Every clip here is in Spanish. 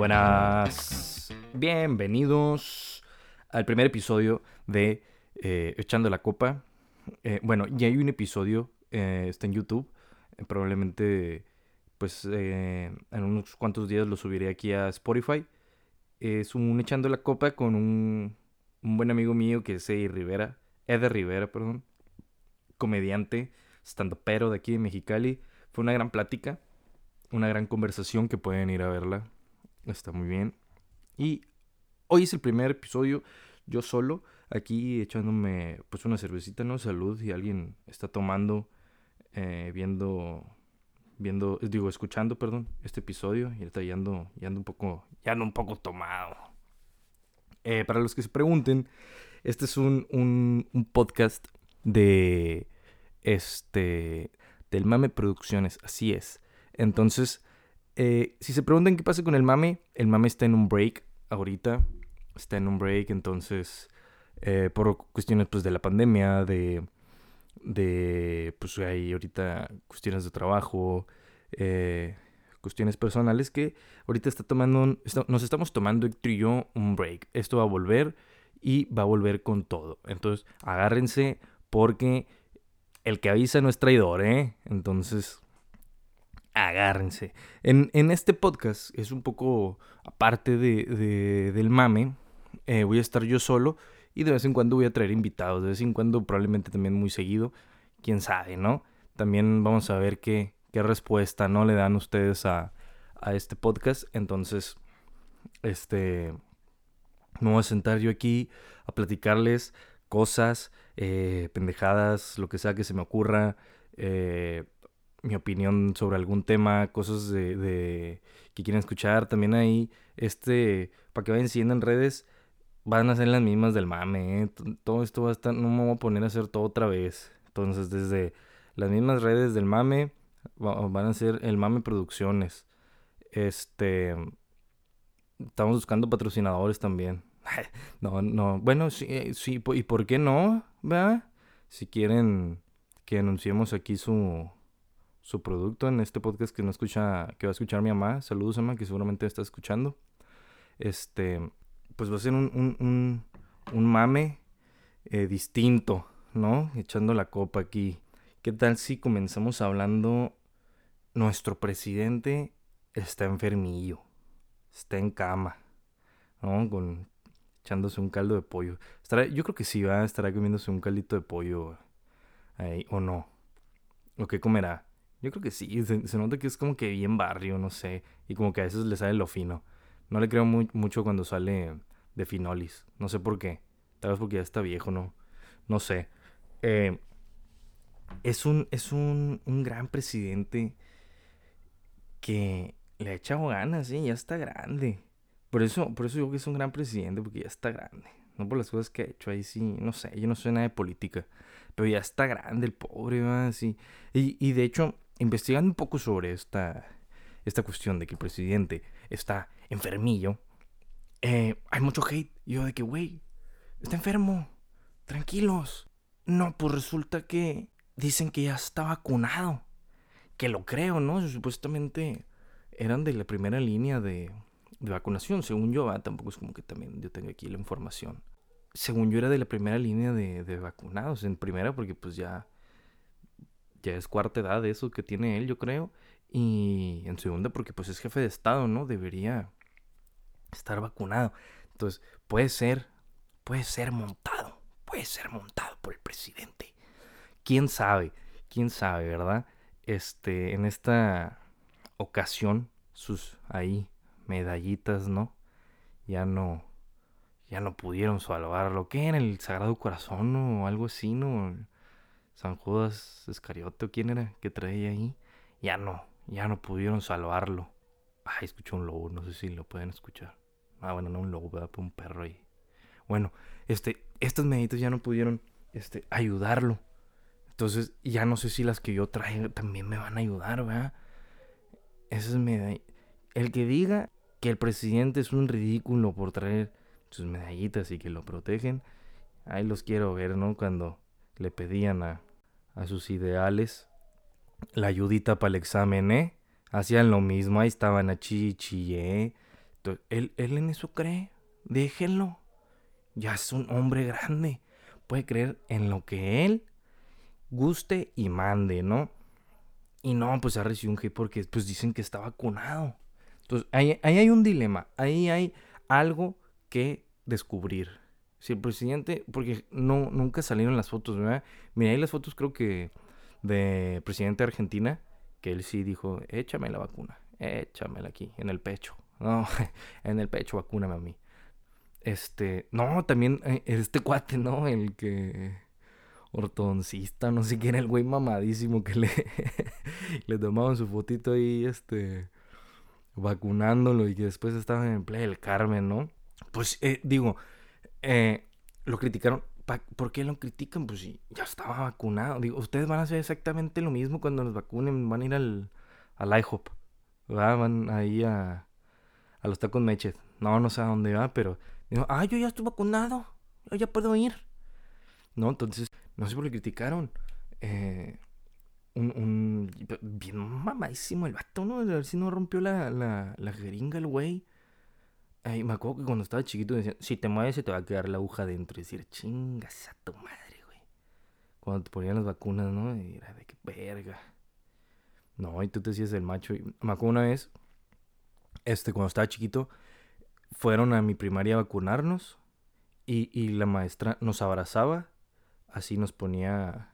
Buenas, bienvenidos al primer episodio de eh, Echando la Copa. Eh, bueno, ya hay un episodio, eh, está en YouTube. Probablemente, pues, en unos cuantos días lo subiré aquí a Spotify. Es un Echando la Copa con un, buen amigo mío que es Eddie Rivera, Eder Rivera, perdón, comediante, estando pero de aquí de Mexicali. Fue una gran plática, una gran conversación que pueden ir a verla. Está muy bien. Y hoy es el primer episodio, yo solo, aquí echándome pues una cervecita, ¿no? Salud, y alguien está tomando, eh, viendo, viendo, digo, escuchando, perdón, este episodio, y está ya ando, ando un poco, ya ando un poco tomado. Eh, para los que se pregunten, este es un, un, un podcast de, este, del Mame Producciones, así es. Entonces, eh, si se preguntan qué pasa con el mame, el mame está en un break ahorita. Está en un break, entonces, eh, por cuestiones pues de la pandemia, de, de pues hay ahorita cuestiones de trabajo, eh, cuestiones personales que ahorita está tomando, un- nos estamos tomando Héctor yo un break. Esto va a volver y va a volver con todo. Entonces, agárrense porque el que avisa no es traidor, ¿eh? Entonces, agárrense. En, en este podcast es un poco aparte de, de- del mame. eh, voy a estar yo solo y de vez en cuando voy a traer invitados. De vez en cuando, probablemente también muy seguido. Quién sabe, ¿no? También vamos a ver qué, qué respuesta no le dan ustedes a, a este podcast. Entonces, este. Me voy a sentar yo aquí a platicarles cosas, eh, pendejadas, lo que sea que se me ocurra. eh, mi opinión sobre algún tema, cosas de, de- que quieren escuchar. También ahí, este, para que vayan siguiendo en redes, van a ser las mismas del mame, ¿eh? Todo esto va a estar, no me voy a poner a hacer todo otra vez. Entonces, desde las mismas redes del mame, va- van a ser el mame producciones. Este, estamos buscando patrocinadores también. No, no, bueno, sí, eh, sí, ¿y por qué no? ¿Verdad? Si quieren que anunciemos aquí su, su producto en este podcast que no escucha, que va a escuchar mi mamá. Saludos, mamá, que seguramente está escuchando. Este, pues va a ser un, un, un, mame eh, distinto, ¿no? Echando la copa aquí. ¿Qué tal si comenzamos hablando? Nuestro presidente está enfermillo, está en cama, ¿no? Con, echándose un caldo de pollo. Estará, yo creo que sí, va, estará comiéndose un caldito de pollo ahí, o no. ¿O qué comerá? Yo creo que sí, se, nota que es como que bien barrio, no sé. Y como que a veces le sale lo fino. No le creo mu- mucho cuando sale de finolis. No sé por qué. Tal vez porque ya está viejo, ¿no? No sé. Eh, es un, es un, un gran presidente que le ha echado ganas, ¿eh? Ya está grande. Por eso, por eso digo que es un gran presidente, porque ya está grande. No por las cosas que ha hecho ahí, sí. No sé, yo no sé nada de política. Pero ya está grande el pobre. Sí. Y, y de hecho, investigando un poco sobre esta, esta cuestión de que el presidente está enfermillo, eh, hay mucho hate. Yo de que, güey, está enfermo. Tranquilos. No, pues resulta que dicen que ya está vacunado. Que lo creo, ¿no? Supuestamente eran de la primera línea de, de vacunación, según yo. ¿va? Tampoco es como que también yo tenga aquí la información. Según yo era de la primera línea de, de vacunados. En primera porque pues ya ya es cuarta edad eso que tiene él, yo creo. Y en segunda, porque pues es jefe de Estado, ¿no? Debería estar vacunado. Entonces, puede ser, puede ser montado, puede ser montado por el presidente. ¿Quién sabe? ¿Quién sabe, verdad? Este, en esta ocasión, sus ahí medallitas, ¿no? Ya no, ya no pudieron salvarlo. ¿Qué era el Sagrado Corazón o algo así, no? San Judas Iscariote, ¿o quién era que traía ahí? Ya no, ya no pudieron salvarlo. Ay, escuché un lobo, no sé si lo pueden escuchar. Ah, bueno, no un lobo, ¿verdad? Un perro ahí. Bueno, este, estas medallitas ya no pudieron, este, ayudarlo. Entonces, ya no sé si las que yo traigo también me van a ayudar, ¿verdad? Esas medallitas. El que diga que el presidente es un ridículo por traer sus medallitas y que lo protegen, ahí los quiero ver, ¿no? Cuando le pedían a, a sus ideales la ayudita para el examen, ¿eh? Hacían lo mismo, ahí estaban a chichi, ¿eh? Entonces, él, él en eso cree. Déjenlo. Ya es un hombre grande. Puede creer en lo que él guste y mande, ¿no? Y no, pues ha recibido un hate porque pues dicen que está vacunado. Entonces, ahí, ahí hay un dilema. Ahí hay algo que descubrir. Si el presidente, porque no, nunca salieron las fotos, ¿verdad? Mira, ahí las fotos creo que de presidente de Argentina, que él sí dijo, échame la vacuna, échamela aquí, en el pecho. No, en el pecho, vacúname a mí. Este, no, también eh, este cuate, ¿no? El que ortodoncista, no sé quién el güey mamadísimo que le, le tomaban su fotito ahí, este, vacunándolo y que después estaba en Playa del Carmen, ¿no? Pues eh, digo, eh, lo criticaron. ¿Por qué lo critican? Pues sí, ya estaba vacunado. Digo, ustedes van a hacer exactamente lo mismo cuando los vacunen. Van a ir al, al IHOP. Van ahí a, a los tacos meches. No, no sé a dónde va, pero digo, ah, yo ya estoy vacunado. Yo ya puedo ir. No, entonces, no sé por qué criticaron. Eh, un, un, bien mamadísimo el vato, ¿no? A ver si no rompió la, la, la jeringa el güey. Ay, me acuerdo que cuando estaba chiquito decían, si te mueves se te va a quedar la aguja dentro. Y decir, chingas a tu madre, güey. Cuando te ponían las vacunas, ¿no? Y era de qué verga. No, y tú te hacías el macho. Me acuerdo una vez, este, cuando estaba chiquito, fueron a mi primaria a vacunarnos. Y, y la maestra nos abrazaba. Así nos ponía,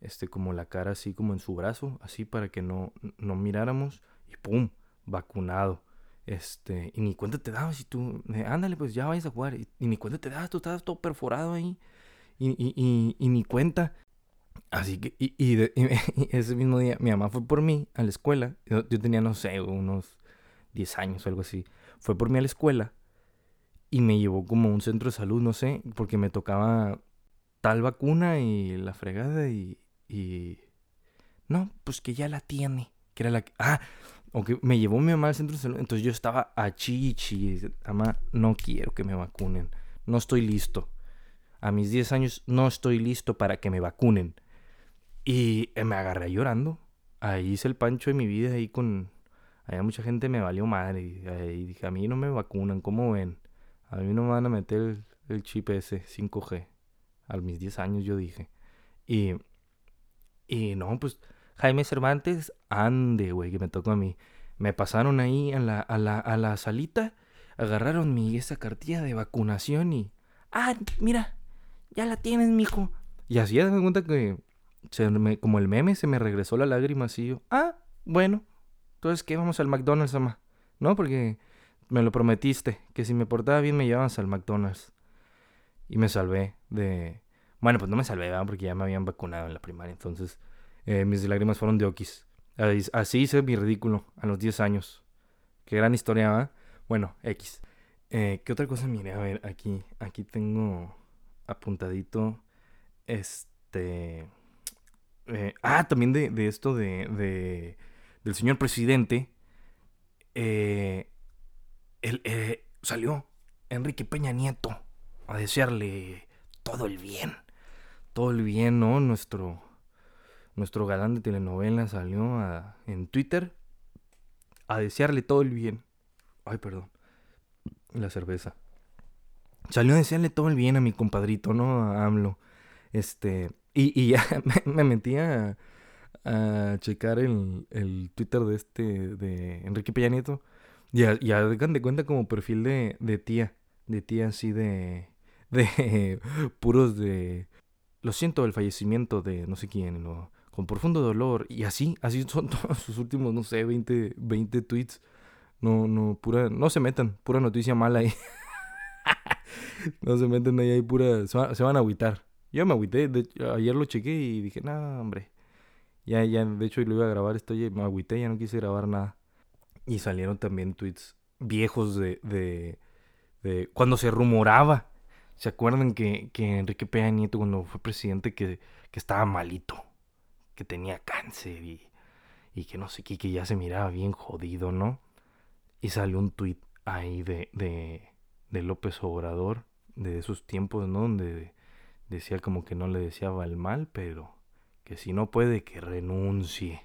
este, como la cara así como en su brazo. Así para que no, no miráramos. Y pum, vacunado. Este, y ni cuenta te dabas y tú, ándale, pues ya vayas a jugar. Y, ni cuenta te dabas, tú estabas todo perforado ahí. Y, y, y ni cuenta. Así que, y, ese mismo día, mi mamá fue por mí a la escuela. Yo, tenía, no sé, unos 10 años o algo así. Fue por mí a la escuela y me llevó como a un centro de salud, no sé, porque me tocaba tal vacuna y la fregada y. y... No, pues que ya la tiene. Que era la. Ah, aunque me llevó mi mamá al centro de salud. Entonces yo estaba a chichi. Mamá, no quiero que me vacunen. No estoy listo. A mis 10 años no estoy listo para que me vacunen. Y me agarré llorando. Ahí hice el pancho de mi vida ahí con... Allá mucha gente me valió madre. Y dije, a mí no me vacunan, ¿cómo ven? A mí no me van a meter el, el chip ese, 5G. A mis 10 años yo dije. Y... Y no, pues Jaime Cervantes, ande, güey, que me tocó a mí. Me pasaron ahí a la, a la, a la salita, agarraron mi esa cartilla de vacunación y. Ah, mira, ya la tienes, mijo. Y así me cuenta que como el meme se me regresó la lágrima así yo. Ah, bueno. Entonces, ¿qué? Vamos al McDonald's, ama. No, porque me lo prometiste, que si me portaba bien me llevabas al McDonald's. Y me salvé de... Bueno, pues no me salvé, ¿verdad? porque ya me habían vacunado en la primaria, entonces eh, mis lágrimas fueron de okis. Así hice mi ridículo a los 10 años. Qué gran historia, ¿va? Bueno, X. Eh, ¿Qué otra cosa miré? A ver, aquí, aquí tengo apuntadito. Este. Eh, ah, también de, de esto de, de, del señor presidente. Salió Enrique Peña Nieto a desearle todo el bien. Todo el bien, ¿no? Nuestro, nuestro galán de telenovela salió en Twitter a desearle todo el bien. Ay, perdón. La cerveza. Salió a desearle todo el bien a mi compadrito, ¿no? A AMLO. Este. Y, ya me, metí a, checar el, Twitter de este. de Enrique Peña Nieto. Y ya, ya de cuenta como perfil de, de tía. De tía así de. de puros de. Lo siento el fallecimiento de no sé quién. ¿no? Con profundo dolor. Y así, así son todos sus últimos, no sé, 20, 20 tweets. No, no, pura, no se metan, pura noticia mala ahí. no se meten ahí, ahí pura, se, van a agüitar. Yo me agüité, ayer lo chequé y dije, no, hombre. Ya, ya, de hecho lo iba a grabar esto, me agüité, ya no quise grabar nada. Y salieron también tweets viejos de, de, de cuando se rumoraba. ¿Se acuerdan que, que Enrique Peña Nieto cuando fue presidente que, que estaba malito? Que tenía cáncer y, y que no sé qué, que ya se miraba bien jodido, ¿no? Y salió un tuit ahí de, de, López Obrador, de esos tiempos, ¿no? Donde decía como que no le deseaba el mal, pero que si no puede, que renuncie.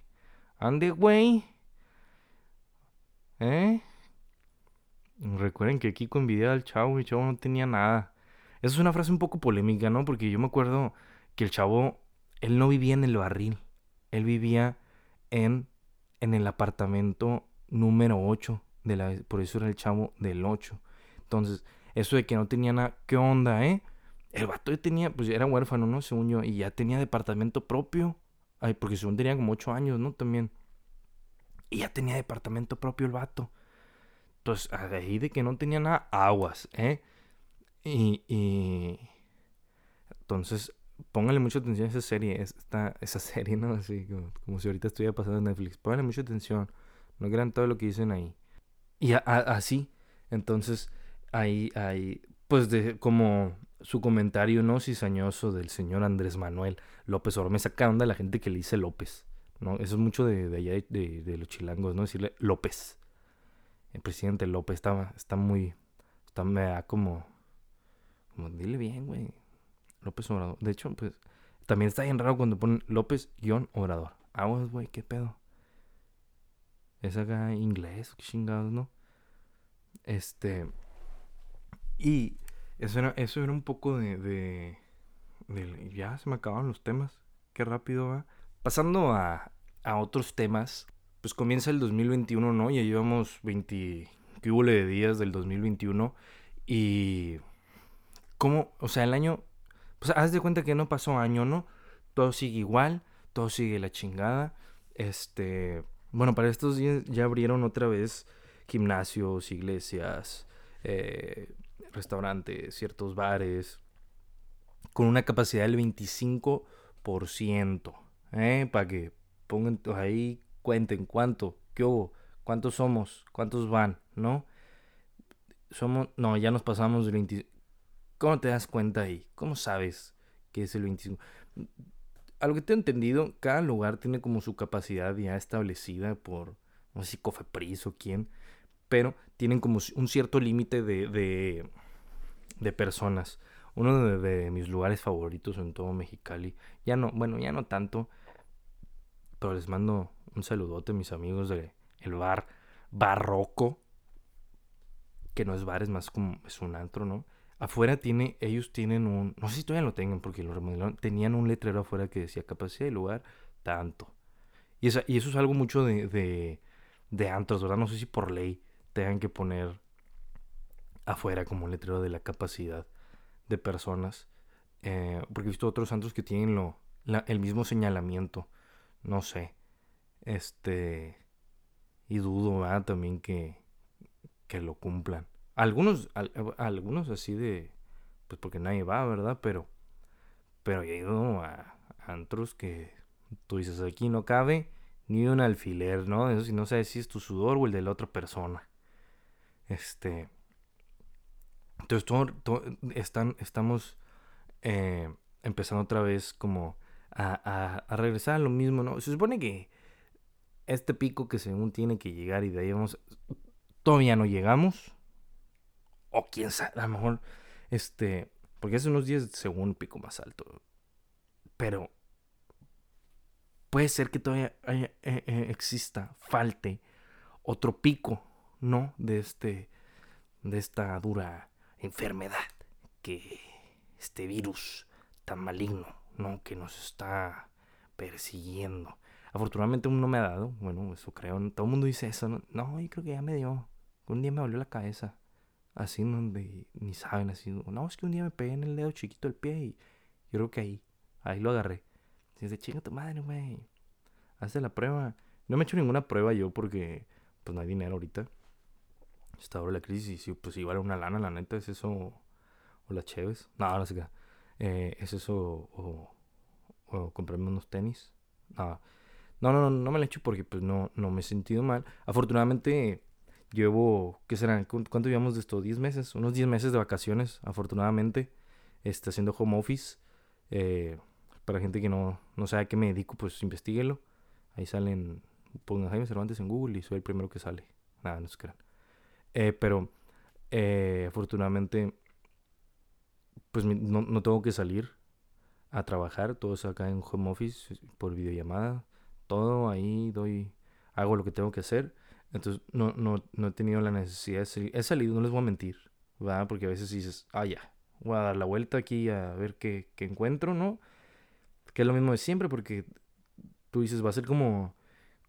Ande, güey. ¿Eh? Recuerden que Kiko envidiaba al chavo y el chavo no tenía nada. Esa es una frase un poco polémica, ¿no? Porque yo me acuerdo que el chavo, él no vivía en el barril. Él vivía en, en el apartamento número 8. De la, por eso era el chavo del 8. Entonces, eso de que no tenía nada, ¿qué onda, eh? El vato ya tenía, pues era huérfano, ¿no? Según yo, y ya tenía departamento propio. Ay, porque según tenía como 8 años, ¿no? También. Y ya tenía departamento propio el vato. Entonces, ahí de que no tenía nada, aguas, ¿eh? Y, y... Entonces, póngale mucha atención a esa serie, esta, esa serie, ¿no? Así como, si ahorita estuviera pasando en Netflix. Póngale mucha atención, no crean todo lo que dicen ahí. Y así, entonces, ahí, ahí, pues de como su comentario no cizañoso del señor Andrés Manuel López Obrador. Me saca onda la gente que le dice López, ¿no? Eso es mucho de, de allá de, de, los chilangos, ¿no? Decirle López. El presidente López está, está muy, está, me da como, como, dile bien, güey. López Obrador. De hecho, pues, también está bien raro cuando ponen López-Obrador. Aguas, güey, qué pedo. Es acá inglés, qué chingados, ¿no? Este. Y eso era, eso era un poco de, de, Ya se me acabaron los temas. Qué rápido va. Pasando a, a otros temas. Pues comienza el 2021, ¿no? Ya llevamos 20... ¿Qué de días del 2021? Y... ¿Cómo? O sea, el año... Pues haz de cuenta que no pasó año, ¿no? Todo sigue igual. Todo sigue la chingada. Este... Bueno, para estos días ya abrieron otra vez gimnasios, iglesias, eh, restaurantes, ciertos bares, con una capacidad del 25%. ¿eh? Para que pongan ahí, cuenten cuánto, qué hubo, cuántos somos, cuántos van, ¿no? Somos, no, ya nos pasamos del 25. ¿Cómo te das cuenta ahí? ¿Cómo sabes que es el 25? A lo que te he entendido, cada lugar tiene como su capacidad ya establecida por, no sé si Cofepris o quién, pero tienen como un cierto límite de, de, de personas. Uno de, mis lugares favoritos en todo Mexicali. Ya no, bueno, ya no tanto. Pero les mando un saludote a mis amigos de el bar Barroco. Que no es bar, es más como es un antro, ¿no? Afuera tiene, ellos tienen un, no sé si todavía lo tengan porque lo remodelaron, tenían un letrero afuera que decía capacidad de lugar, tanto. Y, esa, y eso es algo mucho de, de, de antros, ¿verdad? No sé si por ley tengan que poner afuera como un letrero de la capacidad de personas. Eh, porque he visto otros santos que tienen lo, el mismo señalamiento. No sé. Este. Y dudo también que, que lo cumplan. Algunos, algunos así de. Pues porque nadie va, ¿verdad? Pero. Pero he ido a antros que tú dices aquí no cabe ni un alfiler, ¿no? Eso si no sabes si es tu sudor o el de la otra persona. Este. Entonces, todo, están, estamos eh, empezando otra vez como a, a, regresar a lo mismo, ¿no? Se supone que este pico que según tiene que llegar y de ahí vamos, todavía no llegamos. O quién sabe, a lo mejor, este, porque hace unos días según un pico más alto. Pero puede ser que todavía eh, eh, exista, falte otro pico, ¿no? De este, de esta dura enfermedad, que este virus tan maligno, ¿no? Que nos está persiguiendo. Afortunadamente uno no me ha dado, bueno, eso creo, todo el mundo dice eso, ¿no? No, yo creo que ya me dio. Un día me dolió la cabeza, así donde ni saben, así, no, es que un día me pegué en el dedo chiquito del pie y yo creo que ahí, ahí lo agarré. Dice, chinga tu madre, güey, hazte la prueba. No me he hecho ninguna prueba yo porque, pues no hay dinero ahorita está ahora la crisis y pues igual una lana, la neta, es eso o, las cheves. No, no sé qué. Eh, es eso o, comprarme unos tenis. No, no, no, no me lo he hecho porque pues no, no me he sentido mal. Afortunadamente llevo, ¿qué será? ¿Cuánto llevamos de esto? ¿10 meses? Unos 10 meses de vacaciones, afortunadamente. Está haciendo home office. Eh, para gente que no, no sabe a qué me dedico, pues investiguelo. Ahí salen, pongan Jaime Cervantes en Google y soy el primero que sale. Nada, no se crean. Eh, pero eh, afortunadamente, pues no, no, tengo que salir a trabajar. Todo es acá en home office por videollamada. Todo ahí doy, hago lo que tengo que hacer. Entonces no, no, no he tenido la necesidad de salir. He salido, no les voy a mentir, ¿verdad? Porque a veces dices, ah, ya, voy a dar la vuelta aquí a ver qué, qué encuentro, ¿no? Que es lo mismo de siempre, porque tú dices, va a ser como,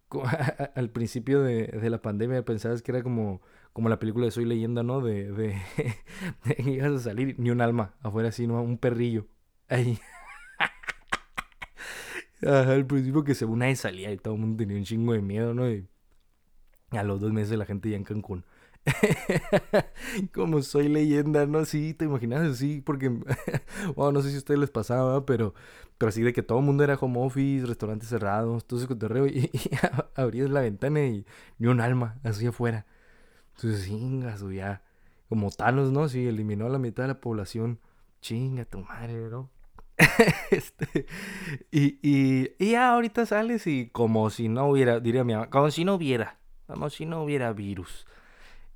co- al principio de, de la pandemia pensabas que era como, como la película de Soy Leyenda, ¿no? De, de, de que ibas a salir, ni un alma afuera así, ¿no? Un perrillo. Ahí. Ajá, al principio que según nadie salía y todo el mundo tenía un chingo de miedo, ¿no? Y a los dos meses la gente ya en Cancún. Como soy leyenda, ¿no? Sí, te imaginas así, porque, bueno, no sé si a ustedes les pasaba, pero, pero así de que todo el mundo era home office, restaurantes cerrados, todo ese cotorreo, y, y abrías la ventana y ni un alma, así afuera. Entonces, chingas, o ya, como Thanos, ¿no? Sí, eliminó a la mitad de la población. Chinga tu madre, ¿no? Este, y, y, y ya ahorita sales y como si no hubiera, diría mi mamá, como si no hubiera, como si no hubiera virus.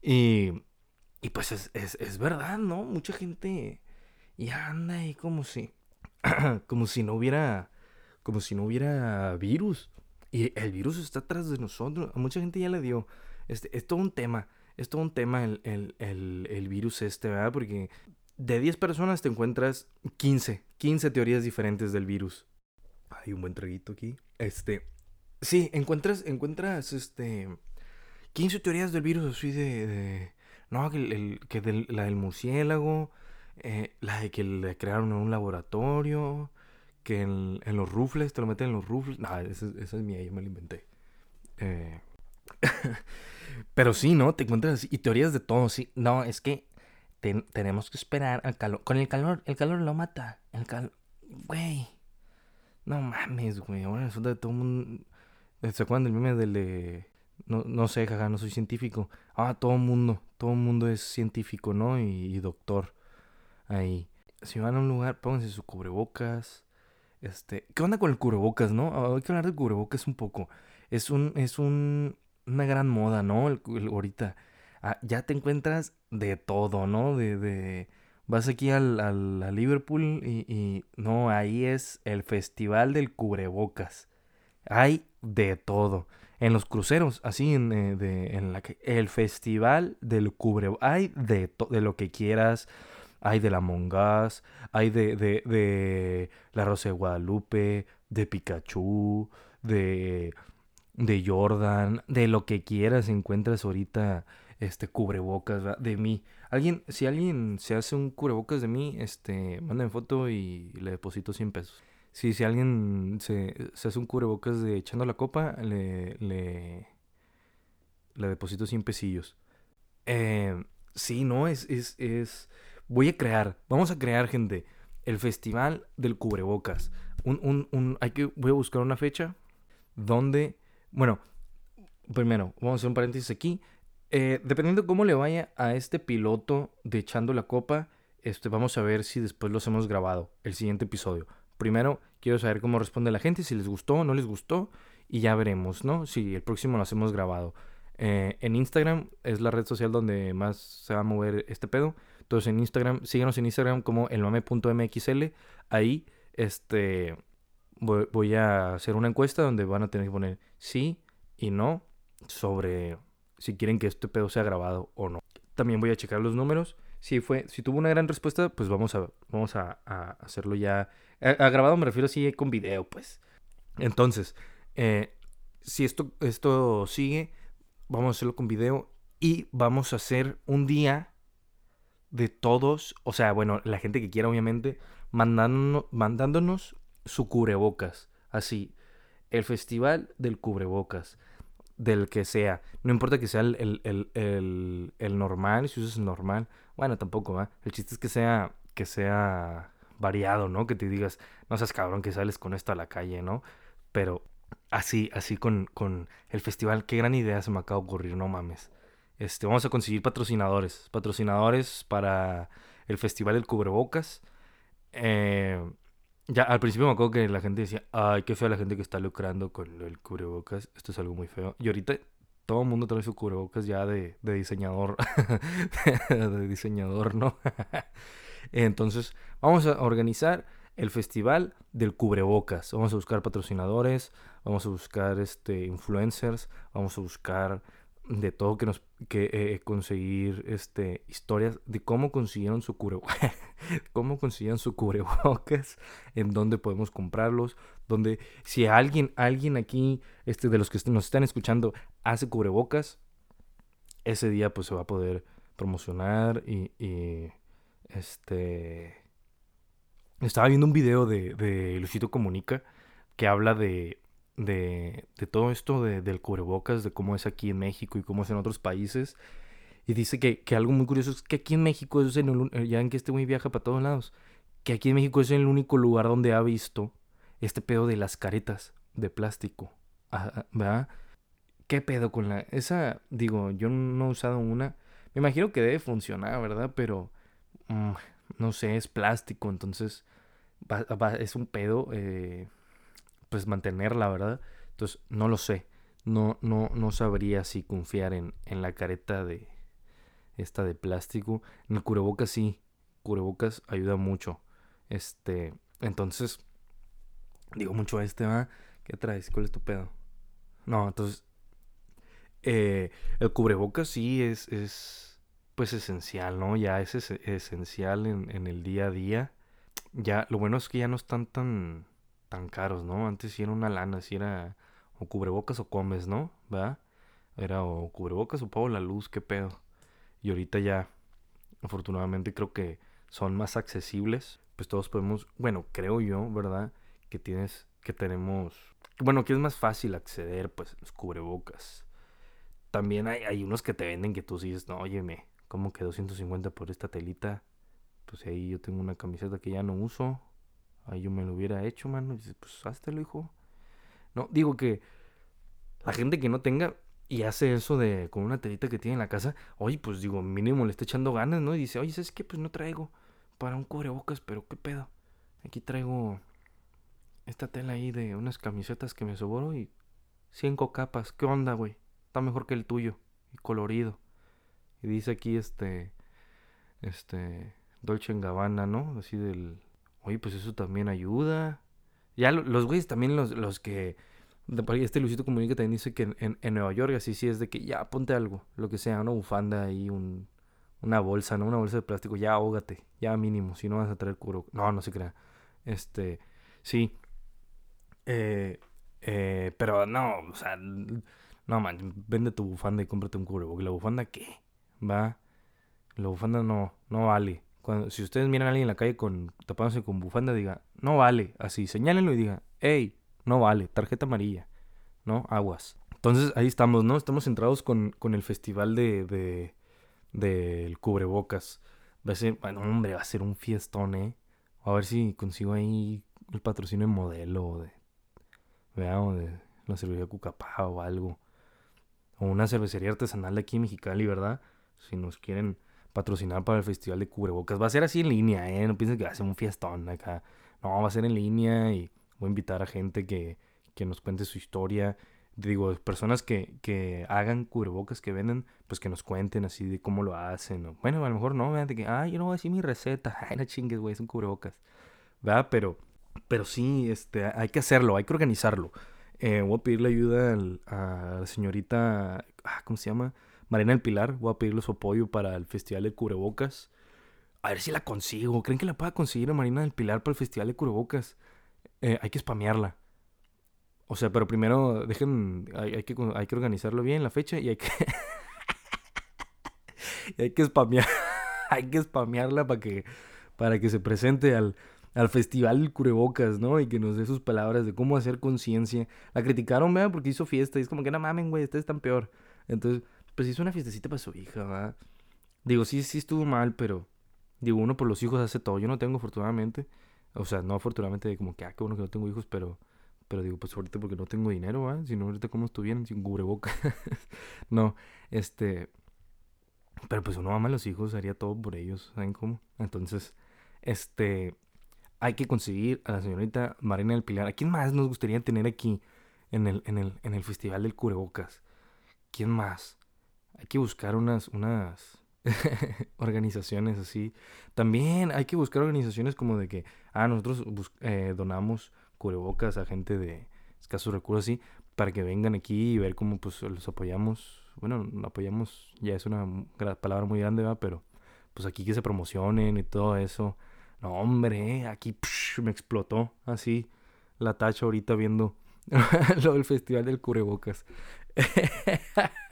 Y, y pues es, es, es verdad, ¿no? Mucha gente ya anda ahí como si, como si no hubiera, como si no hubiera virus. Y el virus está atrás de nosotros. A mucha gente ya le dio. Este, es todo un tema. Es todo un tema el, el, el, el virus este, ¿verdad? Porque de 10 personas te encuentras 15, 15 teorías diferentes del virus. Hay un buen traguito aquí. Este, sí, encuentras, encuentras, este, 15 teorías del virus así de, de- no, que, el, que del- la del murciélago, eh, la de que le crearon en un laboratorio, que en, los rufles, te lo meten en los rufles. No, esa, esa es mía, yo me la inventé. Eh, pero sí, ¿no? Te encuentras así, y teorías de todo, sí. No, es que ten- tenemos que esperar al calor. Con el calor, el calor lo mata. El calor, güey. No mames, güey. Ahora resulta que todo el mundo... ¿Se acuerdan del meme del de... No, no sé, jaja, no soy científico. Ah, todo mundo. Todo mundo es científico, ¿no? Y, y doctor. Ahí. Si van a un lugar, pónganse su cubrebocas. Este... ¿Qué onda con el cubrebocas, no? Ah, Hay que hablar del cubrebocas un poco. Es un... Es un... Una gran moda, ¿no? El, el- ahorita. Ah, ya te encuentras de todo, ¿no? De... de... Vas aquí al, al- a Liverpool y, y... No, ahí es el festival del cubrebocas. Hay de todo. En los cruceros, así en, eh, de, en la el festival del cubre, hay de, lo que quieras. Hay de la Us, hay de, la Rosa de Guadalupe, de Pikachu, de, Jordan, de lo que quieras encuentras ahorita este cubrebocas de mí. Alguien, si alguien se hace un cubrebocas de mí, este, mándame foto y le deposito 100 pesos. Sí, si alguien se, se hace un cubrebocas de echando la copa, le, le, le deposito 100 pesillos. Eh, sí, no, es, es, es... Voy a crear, vamos a crear, gente, el festival del cubrebocas. Un, un, un, hay que, voy a buscar una fecha donde, bueno, primero, vamos a hacer un paréntesis aquí. Eh, dependiendo cómo le vaya a este piloto de echando la copa, este, vamos a ver si después los hemos grabado, el siguiente episodio. Primero, quiero saber cómo responde la gente, si les gustó o no les gustó, y ya veremos, ¿no? Si el próximo lo hacemos grabado. Eh, en Instagram es la red social donde más se va a mover este pedo. Entonces en Instagram, síganos en Instagram como elmame.mxl. Ahí, este, voy, voy a hacer una encuesta donde van a tener que poner sí y no sobre si quieren que este pedo sea grabado o no. También voy a checar los números. Si fue, si tuvo una gran respuesta, pues vamos a, vamos a, hacerlo ya. A, grabado me refiero así con video, pues. Entonces, eh, si esto, esto sigue, vamos a hacerlo con video y vamos a hacer un día de todos, o sea, bueno, la gente que quiera, obviamente, mandándonos, mandándonos su cubrebocas. Así, el festival del cubrebocas, del que sea. No importa que sea el, el, el, el, el normal, si usas el normal. Bueno, tampoco, ¿va? El chiste es que sea, que sea variado, ¿no? Que te digas, no seas cabrón que sales con esto a la calle, ¿no? Pero así, así con, con el festival, qué gran idea se me acaba de ocurrir, no mames. Este, vamos a conseguir patrocinadores. Patrocinadores para el Festival del Cubrebocas. Eh, ya al principio me acuerdo que la gente decía, ay, qué fea la gente que está lucrando con el cubrebocas. Esto es algo muy feo. Y ahorita todo el mundo trae su cubrebocas ya de, diseñador. de diseñador, ¿no? Entonces, vamos a organizar el Festival del Cubrebocas. Vamos a buscar patrocinadores, vamos a buscar este, influencers, vamos a buscar de todo que nos que eh, conseguir este historias de cómo consiguieron su cubrebocas cómo consiguieron su cubrebocas en dónde podemos comprarlos donde si alguien alguien aquí este de los que nos están escuchando hace cubrebocas ese día pues se va a poder promocionar y, y este estaba viendo un video de, de Luisito Comunica que habla de de, de todo esto de, del cubrebocas, de cómo es aquí en México y cómo es en otros países. Y dice que, que algo muy curioso es que aquí en México es el, ya en que este güey viaja para todos lados, que aquí en México es el único lugar donde ha visto este pedo de las caretas de plástico. ¿Verdad? ¿Qué pedo con la... Esa, digo, yo no he usado una. Me imagino que debe funcionar, ¿verdad? Pero, mm, no sé, es plástico, entonces es un pedo. Eh, pues mantenerla, ¿verdad? Entonces, no lo sé. No, no, no sabría si confiar en, en la careta de esta de plástico. En el cubrebocas sí. Cubrebocas ayuda mucho. Este, entonces, digo mucho a este, ¿va? ¿Qué traes? ¿Cuál es tu pedo? No, entonces, eh, el cubrebocas sí es, es, pues esencial, ¿no? Ya es esencial en, en el día a día. Ya, lo bueno es que ya no están tan tan caros, ¿no? Antes sí era una lana, si era o cubrebocas o comes, ¿no? ¿Va? Era o cubrebocas o pago la luz, qué pedo. Y ahorita ya, afortunadamente creo que son más accesibles. Pues todos podemos, bueno, creo yo, ¿verdad? Que tienes, que tenemos, bueno, que es más fácil acceder, pues, los cubrebocas. También hay, hay unos que te venden que tú dices, no, óyeme, ¿cómo que 250 por esta telita? Pues ahí yo tengo una camiseta que ya no uso, Ahí yo me lo hubiera hecho, mano. Y dices, pues háztelo, hijo. No, digo que la gente que no tenga y hace eso de con una telita que tiene en la casa, oye, pues digo, mínimo le está echando ganas, ¿no? Y dice, oye, ¿sabes qué? Pues no traigo para un cubrebocas, pero qué pedo. Aquí traigo esta tela ahí de unas camisetas que me sobró y cinco capas. ¿Qué onda, güey? Está mejor que el tuyo. Y colorido. Y dice aquí este, este, Dolce en Gabbana, ¿no? Así del Oye, pues eso también ayuda. Ya los güeyes también los, los que... Este Luisito Comunica también dice que en, Nueva York así sí es de que ya ponte algo, lo que sea, una bufanda y un, una bolsa, ¿no? Una bolsa de plástico, ya ahógate, ya mínimo, si no vas a traer curo. No, no se crea. Este, sí. Eh, eh, pero no, o sea, no man, vende tu bufanda y cómprate un cubrebocas. ¿La bufanda qué? ¿Va? La bufanda no, no vale si ustedes miran a alguien en la calle con tapándose con bufanda, diga, no vale, así, señálenlo y diga, hey, no vale, tarjeta amarilla, ¿no? Aguas. Entonces ahí estamos, ¿no? Estamos centrados con, con el festival de, de, del cubrebocas. Va a ser, bueno, hombre, va a ser un fiestón, ¿eh? A ver si consigo ahí el patrocinio de modelo de, veamos, de la cervecería Cucapá o algo. O una cervecería artesanal de aquí en Mexicali, ¿verdad? Si nos quieren patrocinar para el festival de cubrebocas. Va a ser así en línea, ¿eh? No piensen que va a ser un fiestón acá. No, va a ser en línea y voy a invitar a gente que, que nos cuente su historia. Digo, personas que, que hagan cubrebocas, que venden, pues que nos cuenten así de cómo lo hacen. Bueno, a lo mejor no, de que, ay, yo no voy a decir mi receta. Ay, no chingues, güey, son cubrebocas. ¿Verdad? Pero, pero sí, este, hay que hacerlo, hay que organizarlo. Eh, voy a pedirle ayuda a la señorita, ah, ¿cómo se llama? Marina del Pilar. Voy a pedirle su apoyo para el Festival de Cubrebocas. A ver si la consigo. ¿Creen que la pueda conseguir a Marina del Pilar para el Festival de Cubrebocas? Eh, hay que spamearla. O sea, pero primero dejen. Hay, que, hay que organizarlo bien la fecha y hay que. hay que spamear. hay que spamearla para que, para que se presente al, al festival del Cubrebocas, ¿no? Y que nos dé sus palabras de cómo hacer conciencia. La criticaron, ¿verdad? Porque hizo fiesta y es como que no mamen, güey, ustedes están peor. Entonces, pues hizo una fiestecita para su hija, ¿verdad? Digo, sí, sí estuvo mal, pero digo, uno por los hijos hace todo. Yo no tengo, afortunadamente. O sea, no afortunadamente, como que, ah, qué bueno que no tengo hijos, pero, pero digo, pues ahorita porque no tengo dinero, ¿verdad? Si no, ahorita cómo estuvieran sin cubreboca. no, este. Pero pues uno ama a los hijos, haría todo por ellos, ¿saben cómo? Entonces, este. Hay que conseguir a la señorita Marina del Pilar. ¿A quién más nos gustaría tener aquí en el, en el, en el Festival del Cubrebocas? ¿Quién más? Hay que buscar unas, unas organizaciones así. También hay que buscar organizaciones como de que, ah, nosotros eh, donamos cubrebocas a gente de escasos recursos así, para que vengan aquí y ver cómo pues los apoyamos bueno, apoyamos, ya es una palabra muy grande, ¿verdad? Pero pues aquí que se promocionen y todo eso. No, hombre, aquí me explotó así la tacha ahorita viendo lo del festival del cubrebocas.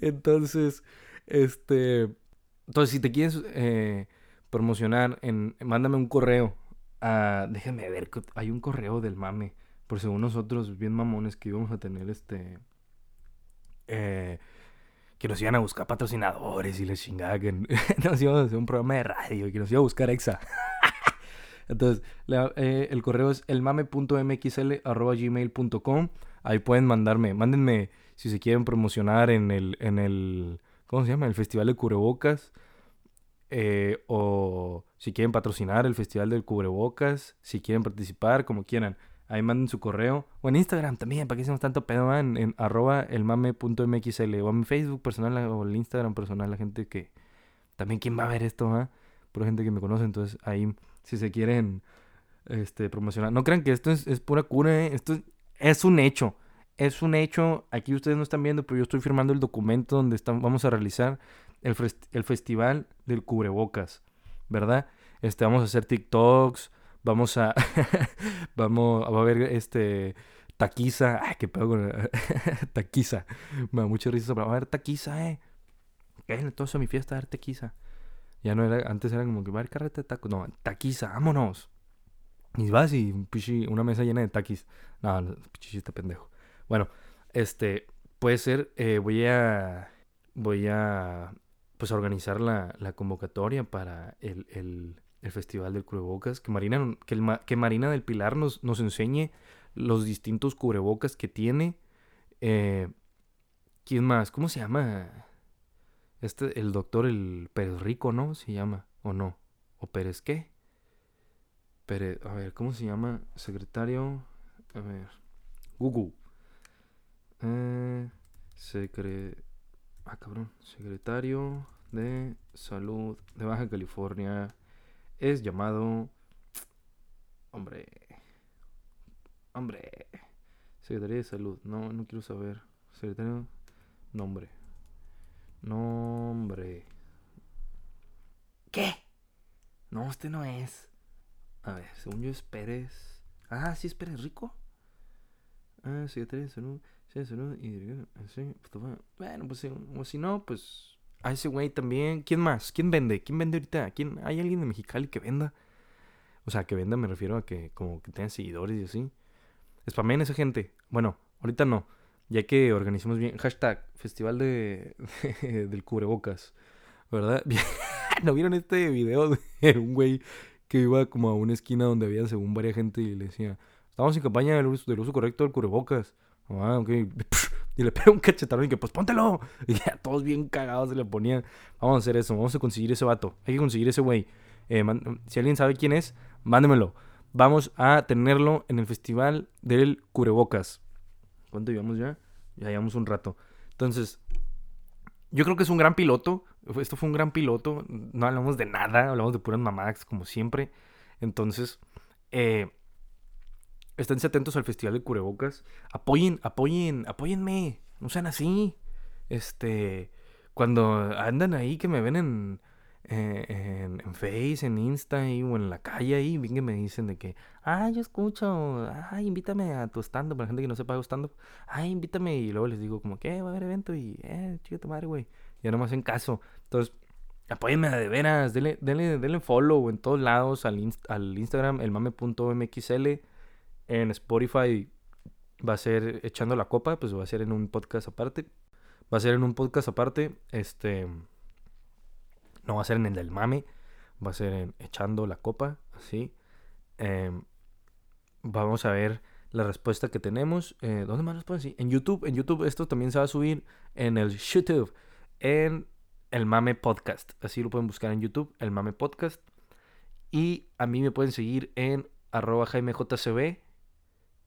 entonces, este, entonces si te quieres eh, promocionar, en, mándame un correo. A, déjenme ver, hay un correo del mame. Por según nosotros, bien mamones, que íbamos a tener este. Eh, que nos iban a buscar patrocinadores y les chingada que nos íbamos a hacer un programa de radio que nos iba a buscar Exa. Entonces, eh, el correo es elmame.mxl.gmail.com. Ahí pueden mandarme, mándenme si se quieren promocionar en el, en el, ¿cómo se llama? El Festival de Cubrebocas. Eh, o si quieren patrocinar el Festival del Cubrebocas, si quieren participar, como quieran. Ahí manden su correo. O en Instagram también, para que hacemos tanto pedo, en, en arroba elmame.mxl. O en Facebook personal o el Instagram personal, la gente que... También, ¿quién va a ver esto, ah? Por gente que me conoce, entonces ahí, si se quieren este, promocionar. No crean que esto es, pura cura, ¿eh? Esto es, un hecho. Es un hecho. Aquí ustedes no están viendo, pero yo estoy firmando el documento donde estamos, vamos a realizar el, el festival del cubrebocas, ¿verdad? Este, vamos a hacer TikToks, vamos a, vamos, a ver este, taquiza, ay, qué pedo con taquiza, me da mucha risa, va a ver taquiza, eh, entonces a mi fiesta a ver taquiza, ya no era, antes era como que va a haber carrete de tacos, no, taquiza, vámonos, y vas y una mesa llena de taquis, no, no pichi, este pendejo, bueno, este, puede ser, eh, voy a, voy a, pues a organizar la, la convocatoria para el, el el Festival del Cubrebocas, que Marina, que, el, que Marina del Pilar nos, nos enseñe los distintos cubrebocas que tiene. Eh, ¿Quién más? ¿Cómo se llama? Este, el doctor, el Pérez Rico, ¿no? Se llama, ¿o no? ¿O Pérez qué? Pérez, a ver, ¿cómo se llama? Secretario, a ver, Google. Eh, secre... Ah, cabrón. Secretario de Salud de Baja California es llamado... Hombre. Hombre. Secretaría de Salud. No, no quiero saber. Secretario. Nombre. Nombre. ¿Qué? No, este no es. A ver, según yo es Pérez. Ah, sí es Pérez Rico. Ah, Secretaría de Salud. Sí, de Salud y... Sí, pues, bueno, pues si no, pues a ese güey también. ¿Quién más? ¿Quién vende? ¿Quién vende ahorita? ¿Quién? ¿Hay alguien de Mexicali que venda? O sea, que venda me refiero a que como que tenga seguidores y así. Spamen esa gente. Bueno, ahorita no. Ya que organizamos bien. Hashtag Festival de, del Cubrebocas. ¿Verdad? ¿No vieron este video de un güey que iba como a una esquina donde había según varias gente y le decía, estamos en campaña del uso, correcto del cubrebocas. Ah. Y le pega un cachetadón y que, pues póntelo. Y ya todos bien cagados se le ponían. Vamos a hacer eso, vamos a conseguir ese vato. Hay que conseguir ese güey. Eh, si alguien sabe quién es, mándemelo. Vamos a tenerlo en el festival del Curebocas. ¿Cuánto llevamos ya? Ya llevamos un rato. Entonces, yo creo que es un gran piloto. Esto fue un gran piloto. No hablamos de nada, hablamos de puras mamadas, como siempre. Entonces, eh, Estén atentos al Festival de Curebocas. Apoyen, apoyen, apóyenme. No sean así. Este, cuando andan ahí que me ven en, eh, en, Face, en Insta o en la calle ahí, bien que me dicen de que, ay, yo escucho, ay, invítame a tu stand-up, para la gente que no sepa stand-up, ay, invítame, y luego les digo como que va a haber evento y, eh, chica tu madre, güey, ya no me hacen caso. Entonces, apóyenme de veras, denle, denle, denle follow en todos lados al, al Instagram, elmame.mxl en Spotify va a ser echando la copa, pues va a ser en un podcast aparte. Va a ser en un podcast aparte, este no va a ser en el del mame, va a ser en echando la copa, así. Em, vamos a ver la respuesta que tenemos. Eh, ¿Dónde más nos pueden decir? En YouTube, en YouTube esto también se va a subir en el YouTube, en el mame podcast. Así lo pueden buscar en YouTube, el mame podcast. Y a mí me pueden seguir en arroba jaimejcb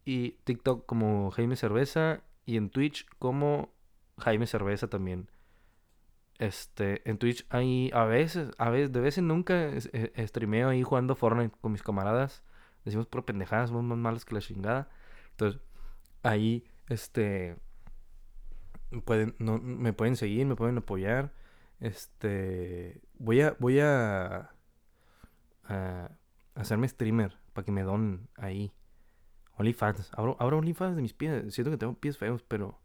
y TikTok como Jaime Cerveza y en Twitch como Jaime Cerveza también. Este, en Twitch hay a veces, a veces, de vez en nunca e, streameo ahí jugando Fortnite con mis camaradas. Decimos por pendejadas, somos más malos que la chingada. Entonces, ahí, este, pueden, no, me pueden seguir, me pueden apoyar. Este, voy a, voy a, a hacerme streamer para que me donen ahí. OnlyFans. Abro, abro OnlyFans de mis pies. Siento que tengo pies feos, pero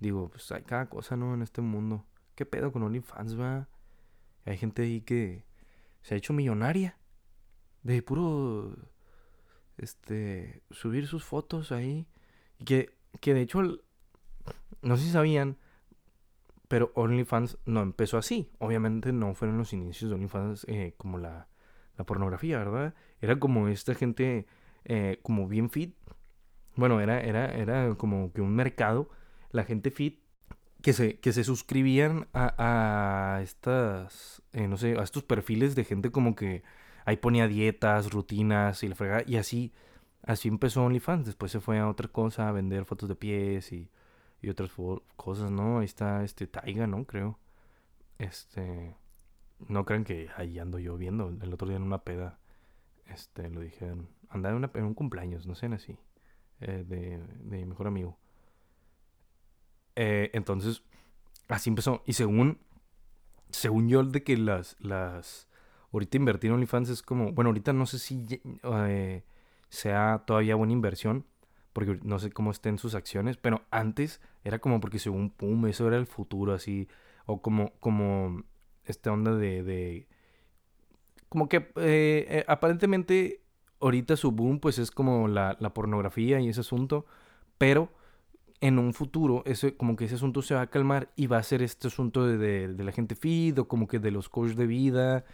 digo, pues hay cada cosa, ¿no? En este mundo. ¿Qué pedo con OnlyFans, va? Hay gente ahí que se ha hecho millonaria. De puro, este, subir sus fotos ahí. Y que, que de hecho, no sé si sabían, pero OnlyFans no empezó así. Obviamente no fueron los inicios de OnlyFans eh, como la, la pornografía, ¿verdad? Era como esta gente eh, como bien fit. Bueno, era, era, era como que un mercado, la gente fit, que se, que se suscribían a, a estas, eh, no sé, a estos perfiles de gente como que ahí ponía dietas, rutinas y la fregada. Y así, así empezó OnlyFans. Después se fue a otra cosa, a vender fotos de pies y, y otras cosas, ¿no? Ahí está este Taiga, ¿no? Creo. Este no crean que ahí ando yo viendo. El otro día en una peda, este, lo dijeron. Andaba en, un cumpleaños, no sé, así, eh, de, de, mi mejor amigo. Eh, entonces, así empezó. Y según, según yo, de que las, las, ahorita invertir en OnlyFans es como, bueno, ahorita no sé si eh, sea todavía buena inversión, porque no sé cómo estén sus acciones, pero antes era como porque según, pum, eso era el futuro, así, o como, como esta onda de, como que eh, aparentemente ahorita su boom pues es como la, la, pornografía y ese asunto, pero en un futuro ese, como que ese asunto se va a calmar y va a ser este asunto de, de, la gente feed o como que de los coaches de vida,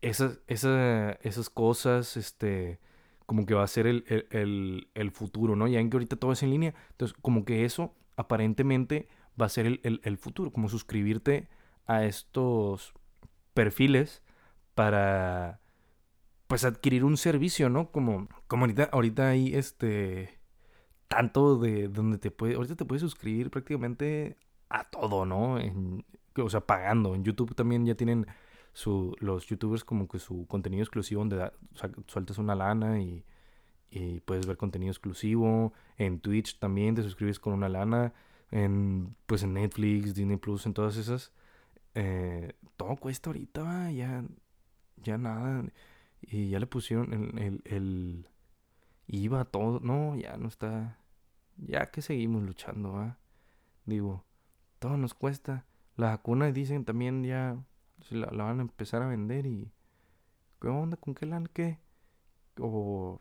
esas, esas, esas cosas, este, como que va a ser el, el, el, futuro, ¿no? Ya en que ahorita todo es en línea, entonces como que eso aparentemente va a ser el, el futuro, como suscribirte a estos perfiles para pues adquirir un servicio, ¿no? Como, como ahorita, ahorita hay este tanto de donde te puede, ahorita te puedes suscribir prácticamente a todo, ¿no? En, o sea, pagando. En YouTube también ya tienen su, los youtubers como que su contenido exclusivo donde da, sueltas una lana y, y puedes ver contenido exclusivo. En Twitch también te suscribes con una lana. En, pues en Netflix, Disney Plus, en todas esas eh, todo cuesta ahorita, ya, ya nada. Y ya le pusieron el, el IVA, todo. No, ya no está. Ya que seguimos luchando, ¿va? Digo, todo nos cuesta. La vacuna dicen también ya la, van a empezar a vender y. ¿Qué onda? ¿Con qué lan qué? O,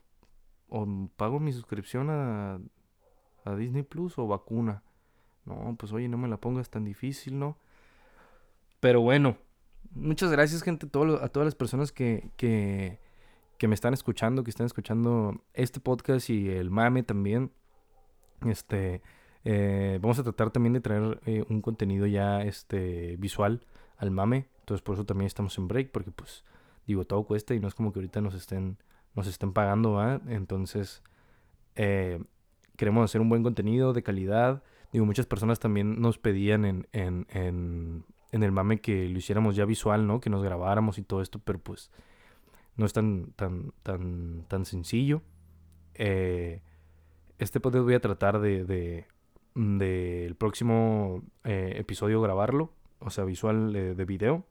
o pago mi suscripción a, a Disney Plus o vacuna. No, pues oye, no me la pongas tan difícil, ¿no? Pero bueno, muchas gracias, gente, a todas las personas que, que, que, me están escuchando, que están escuchando este podcast y el mame también. Este, eh, vamos a tratar también de traer eh, un contenido ya este, visual al mame. Entonces, por eso también estamos en break, porque, pues, digo, todo cuesta y no es como que ahorita nos estén, nos estén pagando, ¿va? Entonces, eh, queremos hacer un buen contenido de calidad. Digo, muchas personas también nos pedían en, en, en en el mame que lo hiciéramos ya visual, ¿no? Que nos grabáramos y todo esto, pero pues no es tan, tan, tan, tan sencillo. Eh, este podcast voy a tratar de, de, el próximo eh, episodio grabarlo, o sea, visual de video.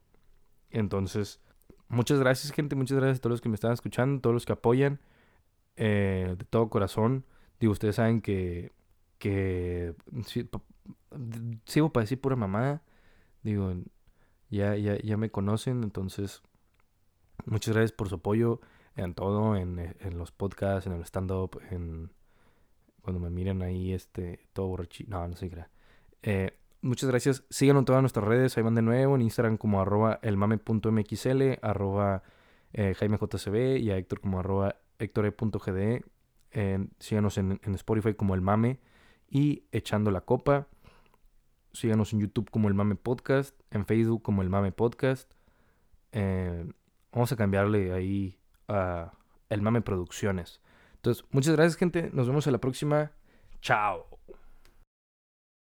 Entonces, muchas gracias, gente, muchas gracias a todos los que me están escuchando, todos los que apoyan, eh, de todo corazón. Digo, ustedes saben que, que sigo para decir pura mamada. Digo, ya, ya, ya me conocen, entonces muchas gracias por su apoyo en todo, en, en los podcasts, en el stand-up, en cuando me miren ahí, este, todo borrachito. No, no sé qué. Eh, muchas gracias. Síganos en todas nuestras redes. Ahí van de nuevo en Instagram como arroba elmame.mxl, arroba eh, jaimejcb y a Héctor como arroba hectore.gde. Eh, síganos en, en Spotify como el mame y echando la copa. Síganos en YouTube como el Mame Podcast, en Facebook como el Mame Podcast. Eh, vamos a cambiarle ahí a El Mame Producciones. Entonces, muchas gracias, gente. Nos vemos en la próxima. Chao.